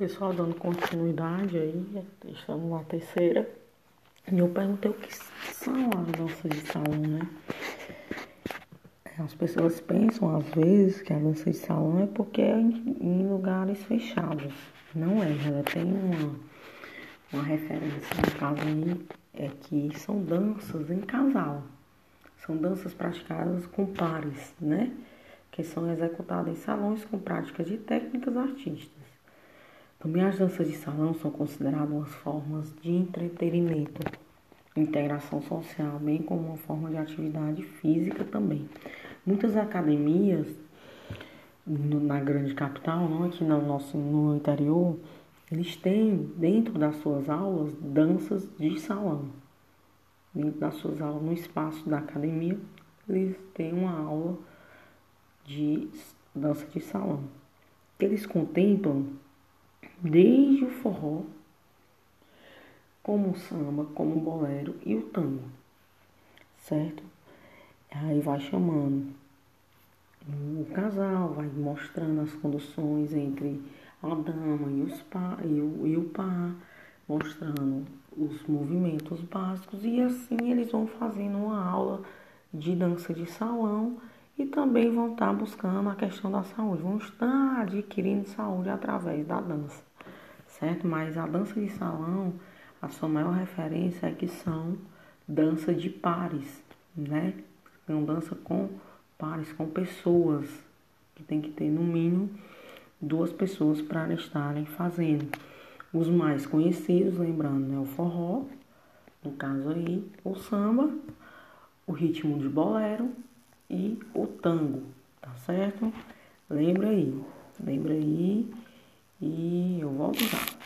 Pessoal, dando continuidade aí, estamos na terceira. E eu perguntei o que são as danças de salão, né? As pessoas pensam às vezes que a dança de salão é porque é em lugares fechados. Não é, ela tem uma, uma referência no caso aí, é que são danças em casal. São danças praticadas com pares, né? Que são executadas em salões com práticas de técnicas artísticas. Também as danças de salão são consideradas formas de entretenimento, integração social, bem como uma forma de atividade física também. Muitas academias na grande capital, não aqui no nosso no interior, eles têm dentro das suas aulas danças de salão. Dentro das suas aulas, no espaço da academia, eles têm uma aula de dança de salão. Eles contemplam desde o forró, como o samba, como o bolero e o tango, certo? Aí vai chamando o casal, vai mostrando as conduções entre a dama e, os pa, e, o, e o par, mostrando os movimentos básicos e assim eles vão fazendo uma aula de dança de salão e também vão estar buscando a questão da saúde, vão estar adquirindo saúde através da dança certo? Mas a dança de salão, a sua maior referência é que são dança de pares, né? São dança com pares, com pessoas, que tem que ter no mínimo duas pessoas para estarem fazendo. Os mais conhecidos, lembrando, né? O forró, no caso aí, o samba, o ritmo de bolero e o tango, tá certo? Lembra aí, lembra aí e eu volto já.